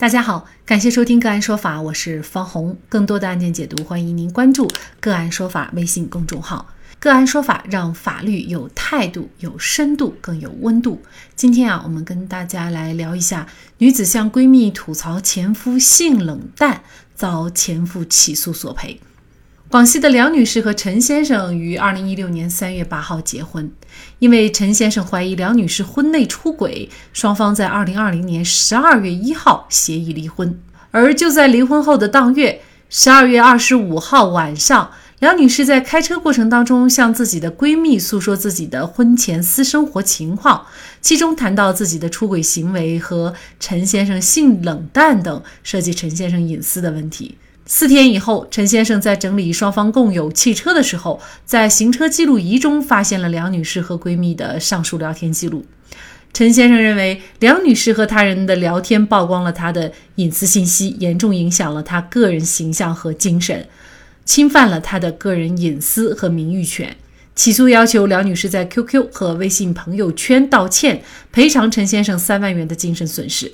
大家好，感谢收听个案说法，我是方红。更多的案件解读，欢迎您关注个案说法微信公众号。个案说法让法律有态度、有深度、更有温度。今天啊，我们跟大家来聊一下，女子向闺蜜吐槽前夫性冷淡，遭前夫起诉索赔。广西的梁女士和陈先生于二零一六年三月八号结婚，因为陈先生怀疑梁女士婚内出轨，双方在二零二零年十二月一号协议离婚。而就在离婚后的当月，十二月二十五号晚上，梁女士在开车过程当中向自己的闺蜜诉说自己的婚前私生活情况，其中谈到自己的出轨行为和陈先生性冷淡等涉及陈先生隐私的问题。四天以后，陈先生在整理双方共有汽车的时候，在行车记录仪中发现了梁女士和闺蜜的上述聊天记录。陈先生认为，梁女士和他人的聊天曝光了他的隐私信息，严重影响了他个人形象和精神，侵犯了他的个人隐私和名誉权。起诉要求梁女士在 QQ 和微信朋友圈道歉，赔偿陈先生三万元的精神损失。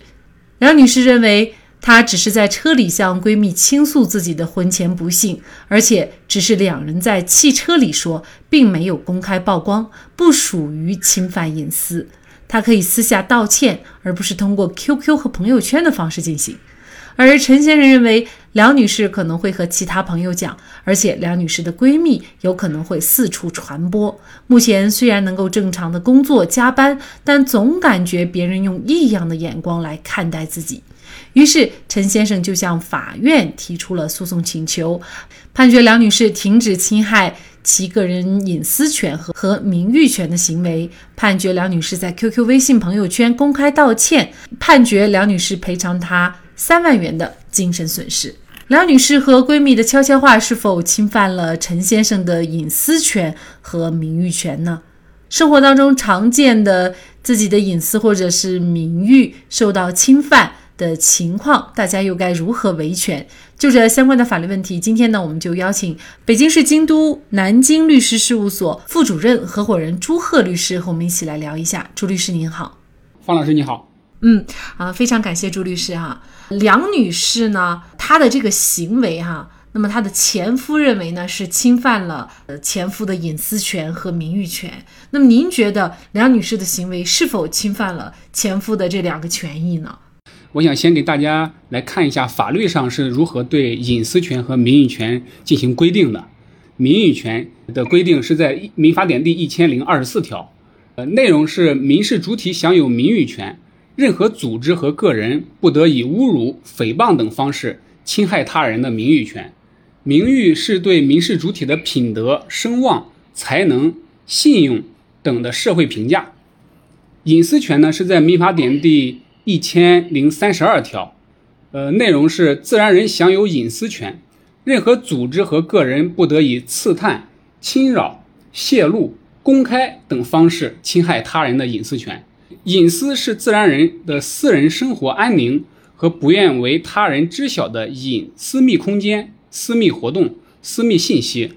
梁女士认为。她只是在车里向闺蜜倾诉自己的婚前不幸，而且只是两人在汽车里说，并没有公开曝光，不属于侵犯隐私。她可以私下道歉，而不是通过 QQ 和朋友圈的方式进行。而陈先生认为，梁女士可能会和其他朋友讲，而且梁女士的闺蜜有可能会四处传播。目前虽然能够正常的工作加班，但总感觉别人用异样的眼光来看待自己。于是，陈先生就向法院提出了诉讼请求，判决梁女士停止侵害其个人隐私权和和名誉权的行为，判决梁女士在 QQ、微信朋友圈公开道歉，判决梁女士赔偿她三万元的精神损失。梁女士和闺蜜的悄悄话是否侵犯了陈先生的隐私权和名誉权呢？生活当中常见的自己的隐私或者是名誉受到侵犯。的情况，大家又该如何维权？就这相关的法律问题，今天呢，我们就邀请北京市京都南京律师事务所副主任合伙人朱贺律师和我们一起来聊一下。朱律师您好，方老师你好。嗯啊，非常感谢朱律师哈。梁女士呢，她的这个行为哈，那么她的前夫认为呢是侵犯了呃前夫的隐私权和名誉权。那么您觉得梁女士的行为是否侵犯了前夫的这两个权益呢？我想先给大家来看一下法律上是如何对隐私权和名誉权进行规定的。名誉权的规定是在《民法典》第一千零二十四条，呃，内容是民事主体享有名誉权，任何组织和个人不得以侮辱、诽谤等方式侵害他人的名誉权。名誉是对民事主体的品德、声望、才能、信用等的社会评价。隐私权呢，是在《民法典》第。一千零三十二条，呃，内容是自然人享有隐私权，任何组织和个人不得以刺探、侵扰、泄露、公开等方式侵害他人的隐私权。隐私是自然人的私人生活安宁和不愿为他人知晓的隐私密空间、私密活动、私密信息。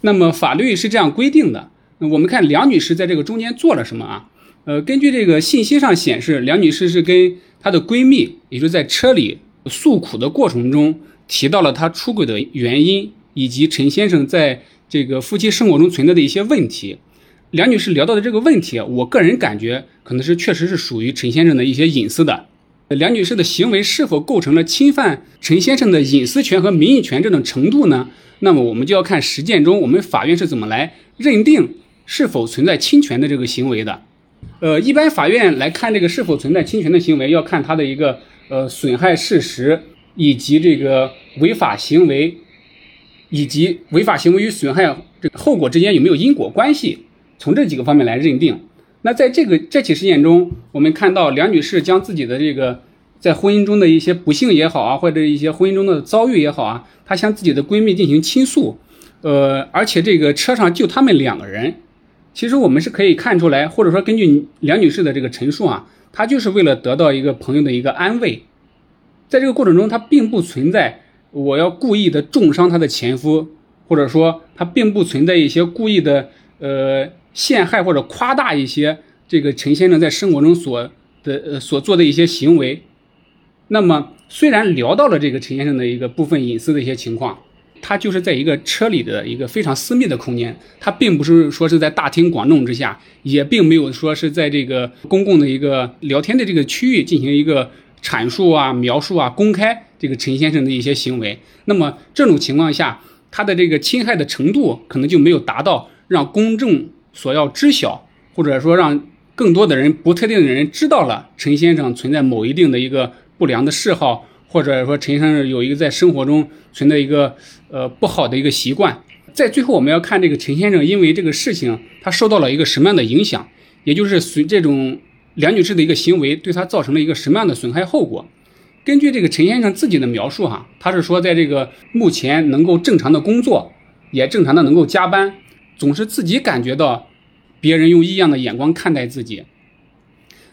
那么法律是这样规定的。那我们看梁女士在这个中间做了什么啊？呃，根据这个信息上显示，梁女士是跟她的闺蜜，也就是在车里诉苦的过程中，提到了她出轨的原因，以及陈先生在这个夫妻生活中存在的一些问题。梁女士聊到的这个问题，我个人感觉可能是确实是属于陈先生的一些隐私的。梁女士的行为是否构成了侵犯陈先生的隐私权和名誉权这种程度呢？那么我们就要看实践中我们法院是怎么来认定是否存在侵权的这个行为的。呃，一般法院来看这个是否存在侵权的行为，要看他的一个呃损害事实，以及这个违法行为，以及违法行为与损害这后果之间有没有因果关系，从这几个方面来认定。那在这个这起事件中，我们看到梁女士将自己的这个在婚姻中的一些不幸也好啊，或者一些婚姻中的遭遇也好啊，她向自己的闺蜜进行倾诉，呃，而且这个车上就他们两个人。其实我们是可以看出来，或者说根据梁女士的这个陈述啊，她就是为了得到一个朋友的一个安慰，在这个过程中，她并不存在我要故意的重伤她的前夫，或者说她并不存在一些故意的呃陷害或者夸大一些这个陈先生在生活中所的呃所做的一些行为。那么虽然聊到了这个陈先生的一个部分隐私的一些情况，他就是在一个车里的一个非常私密的空间，他并不是说是在大庭广众之下，也并没有说是在这个公共的一个聊天的这个区域进行一个阐述啊、描述啊、公开这个陈先生的一些行为。那么这种情况下，他的这个侵害的程度可能就没有达到让公众所要知晓，或者说让。更多的人不特定的人知道了陈先生存在某一定的一个不良的嗜好，或者说陈先生有一个在生活中存在一个呃不好的一个习惯。在最后，我们要看这个陈先生因为这个事情他受到了一个什么样的影响，也就是随这种梁女士的一个行为对他造成了一个什么样的损害后果。根据这个陈先生自己的描述，哈，他是说在这个目前能够正常的工作，也正常的能够加班，总是自己感觉到。别人用异样的眼光看待自己，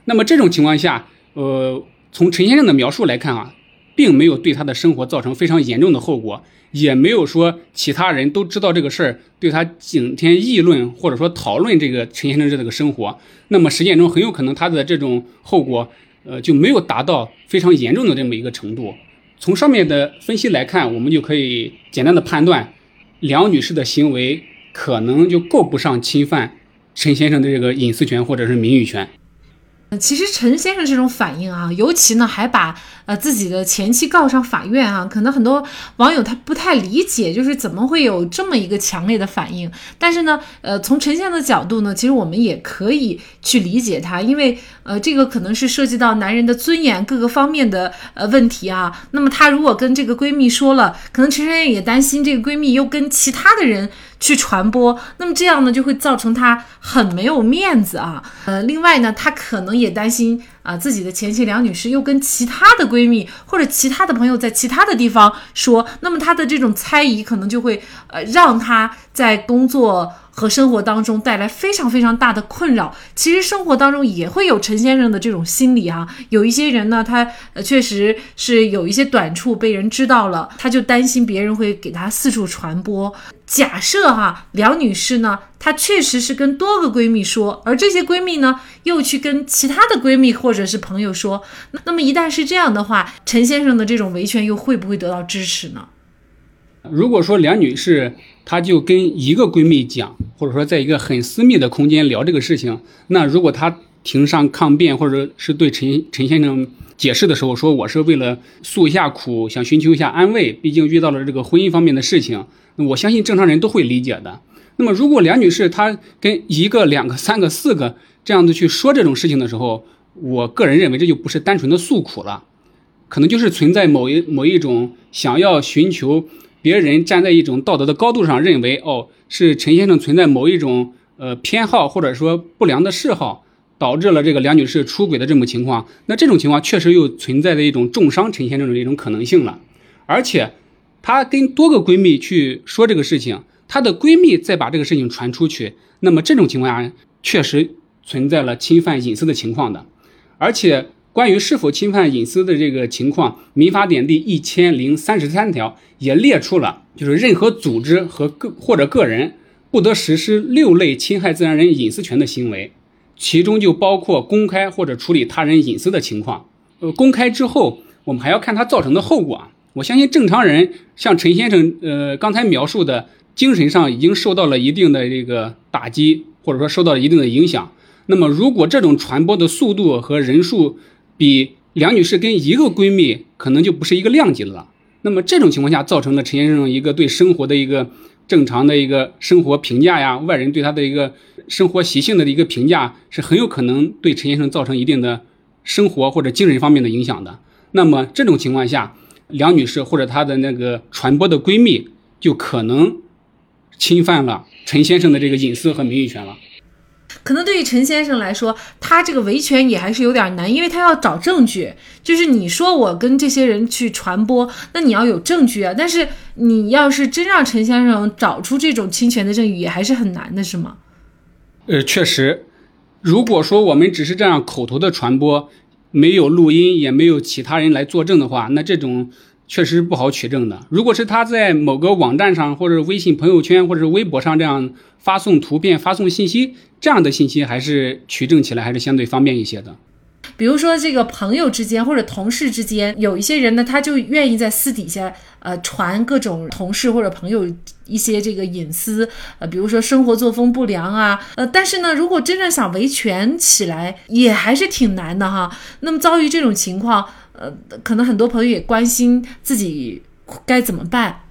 那么这种情况下，呃，从陈先生的描述来看啊，并没有对他的生活造成非常严重的后果，也没有说其他人都知道这个事儿，对他整天议论或者说讨论这个陈先生这个生活，那么实践中很有可能他的这种后果，呃，就没有达到非常严重的这么一个程度。从上面的分析来看，我们就可以简单的判断，梁女士的行为可能就够不上侵犯。陈先生的这个隐私权或者是名誉权。其实陈先生这种反应啊，尤其呢还把呃自己的前妻告上法院啊，可能很多网友他不太理解，就是怎么会有这么一个强烈的反应。但是呢，呃，从陈先生的角度呢，其实我们也可以去理解他，因为呃这个可能是涉及到男人的尊严各个方面的呃问题啊。那么他如果跟这个闺蜜说了，可能陈先生也担心这个闺蜜又跟其他的人。去传播，那么这样呢，就会造成他很没有面子啊。呃，另外呢，他可能也担心啊，自己的前妻梁女士又跟其他的闺蜜或者其他的朋友在其他的地方说，那么他的这种猜疑可能就会呃让他在工作。和生活当中带来非常非常大的困扰。其实生活当中也会有陈先生的这种心理哈。有一些人呢，他呃确实是有一些短处被人知道了，他就担心别人会给他四处传播。假设哈，梁女士呢，她确实是跟多个闺蜜说，而这些闺蜜呢，又去跟其他的闺蜜或者是朋友说。那么一旦是这样的话，陈先生的这种维权又会不会得到支持呢？如果说梁女士。她就跟一个闺蜜讲，或者说在一个很私密的空间聊这个事情。那如果她庭上抗辩，或者是对陈陈先生解释的时候说，我是为了诉一下苦，想寻求一下安慰，毕竟遇到了这个婚姻方面的事情，我相信正常人都会理解的。那么如果梁女士她跟一个、两个、三个、四个这样子去说这种事情的时候，我个人认为这就不是单纯的诉苦了，可能就是存在某一某一种想要寻求。别人站在一种道德的高度上认为，哦，是陈先生存在某一种呃偏好或者说不良的嗜好，导致了这个梁女士出轨的这么情况。那这种情况确实又存在着一种重伤陈先生的一种可能性了。而且，她跟多个闺蜜去说这个事情，她的闺蜜再把这个事情传出去，那么这种情况下确实存在了侵犯隐私的情况的，而且。关于是否侵犯隐私的这个情况，《民法典》第一千零三十三条也列出了，就是任何组织和个或者个人不得实施六类侵害自然人隐私权的行为，其中就包括公开或者处理他人隐私的情况。呃，公开之后，我们还要看它造成的后果。我相信正常人像陈先生，呃，刚才描述的，精神上已经受到了一定的这个打击，或者说受到了一定的影响。那么，如果这种传播的速度和人数，比梁女士跟一个闺蜜可能就不是一个量级了。那么这种情况下，造成了陈先生一个对生活的一个正常的一个生活评价呀，外人对他的一个生活习性的一个评价，是很有可能对陈先生造成一定的生活或者精神方面的影响的。那么这种情况下，梁女士或者她的那个传播的闺蜜就可能侵犯了陈先生的这个隐私和名誉权了。可能对于陈先生来说，他这个维权也还是有点难，因为他要找证据。就是你说我跟这些人去传播，那你要有证据啊。但是你要是真让陈先生找出这种侵权的证据，也还是很难的，是吗？呃，确实，如果说我们只是这样口头的传播，没有录音，也没有其他人来作证的话，那这种。确实不好取证的。如果是他在某个网站上，或者微信朋友圈，或者微博上这样发送图片、发送信息，这样的信息还是取证起来还是相对方便一些的。比如说这个朋友之间或者同事之间，有一些人呢，他就愿意在私底下呃传各种同事或者朋友一些这个隐私，呃，比如说生活作风不良啊，呃，但是呢，如果真正想维权起来，也还是挺难的哈。那么遭遇这种情况，呃，可能很多朋友也关心自己该怎么办。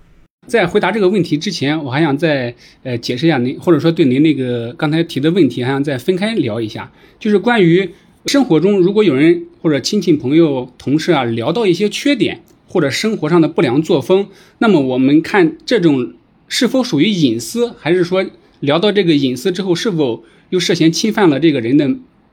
在回答这个问题之前，我还想再呃解释一下您，或者说对您那个刚才提的问题，还想再分开聊一下，就是关于生活中如果有人或者亲戚朋友、同事啊聊到一些缺点或者生活上的不良作风，那么我们看这种是否属于隐私，还是说聊到这个隐私之后是否又涉嫌侵犯了这个人的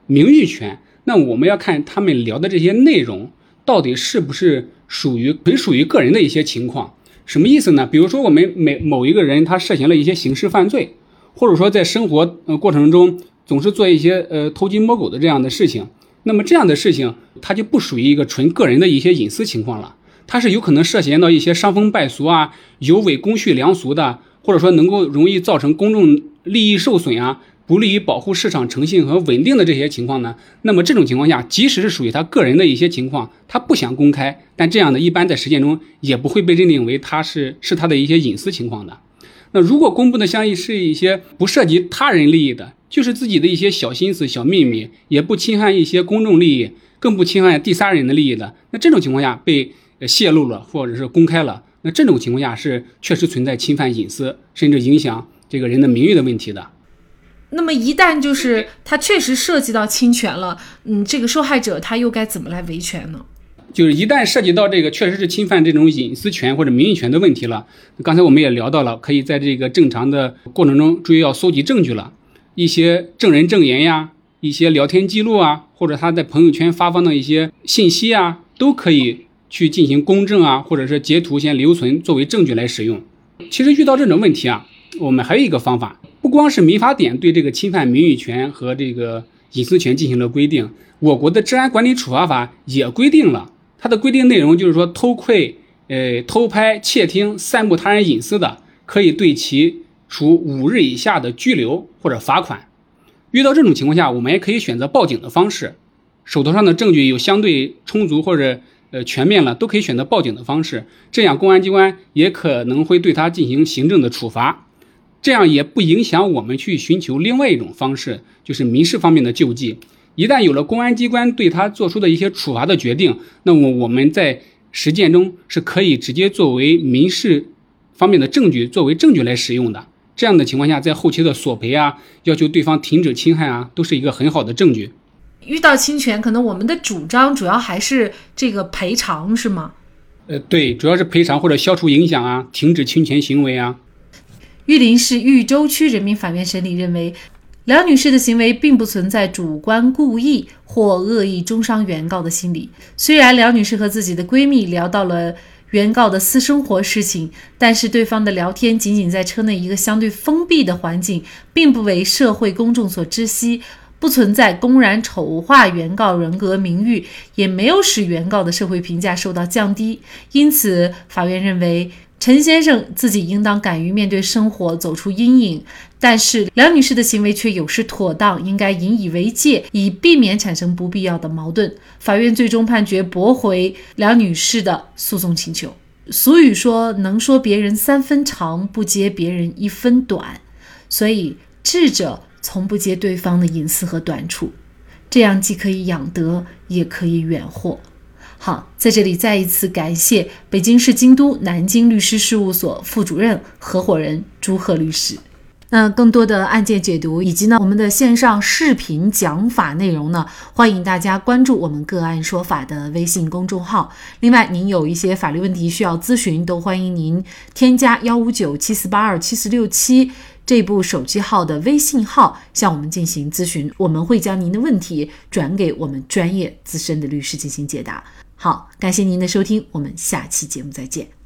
名誉权？那我们要看他们聊的这些内容到底是不是属于纯属于个人的一些情况。什么意思呢？比如说，我们每某一个人他涉嫌了一些刑事犯罪，或者说在生活呃过程中总是做一些呃偷鸡摸狗的这样的事情，那么这样的事情它就不属于一个纯个人的一些隐私情况了，它是有可能涉嫌到一些伤风败俗啊、有违公序良俗的，或者说能够容易造成公众利益受损啊。不利于保护市场诚信和稳定的这些情况呢？那么这种情况下，即使是属于他个人的一些情况，他不想公开，但这样的一般在实践中也不会被认定为他是是他的一些隐私情况的。那如果公布的相应是一些不涉及他人利益的，就是自己的一些小心思、小秘密，也不侵害一些公众利益，更不侵害第三人的利益的，那这种情况下被泄露了或者是公开了，那这种情况下是确实存在侵犯隐私，甚至影响这个人的名誉的问题的。那么一旦就是他确实涉及到侵权了，嗯，这个受害者他又该怎么来维权呢？就是一旦涉及到这个确实是侵犯这种隐私权或者名誉权的问题了，刚才我们也聊到了，可以在这个正常的过程中注意要搜集证据了，一些证人证言呀，一些聊天记录啊，或者他在朋友圈发放的一些信息啊，都可以去进行公证啊，或者是截图先留存作为证据来使用。其实遇到这种问题啊，我们还有一个方法。不光是民法典对这个侵犯名誉权和这个隐私权进行了规定，我国的治安管理处罚法也规定了，它的规定内容就是说，偷窥、呃偷拍、窃听、散布他人隐私的，可以对其处五日以下的拘留或者罚款。遇到这种情况下，我们也可以选择报警的方式，手头上的证据有相对充足或者呃全面了，都可以选择报警的方式，这样公安机关也可能会对他进行行政的处罚。这样也不影响我们去寻求另外一种方式，就是民事方面的救济。一旦有了公安机关对他做出的一些处罚的决定，那么我们在实践中是可以直接作为民事方面的证据，作为证据来使用的。这样的情况下，在后期的索赔啊，要求对方停止侵害啊，都是一个很好的证据。遇到侵权，可能我们的主张主要还是这个赔偿，是吗？呃，对，主要是赔偿或者消除影响啊，停止侵权行为啊。玉林市玉州区人民法院审理认为，梁女士的行为并不存在主观故意或恶意中伤原告的心理。虽然梁女士和自己的闺蜜聊到了原告的私生活事情，但是对方的聊天仅仅在车内一个相对封闭的环境，并不为社会公众所知悉，不存在公然丑化原告人格名誉，也没有使原告的社会评价受到降低。因此，法院认为。陈先生自己应当敢于面对生活，走出阴影，但是梁女士的行为却有失妥当，应该引以为戒，以避免产生不必要的矛盾。法院最终判决驳回梁女士的诉讼请求。俗语说：“能说别人三分长，不揭别人一分短。”所以智者从不揭对方的隐私和短处，这样既可以养德，也可以远祸。好，在这里再一次感谢北京市京都南京律师事务所副主任、合伙人朱贺律师。那更多的案件解读以及呢我们的线上视频讲法内容呢，欢迎大家关注我们个案说法的微信公众号。另外，您有一些法律问题需要咨询，都欢迎您添加幺五九七四八二七四六七这部手机号的微信号向我们进行咨询，我们会将您的问题转给我们专业资深的律师进行解答。好，感谢您的收听，我们下期节目再见。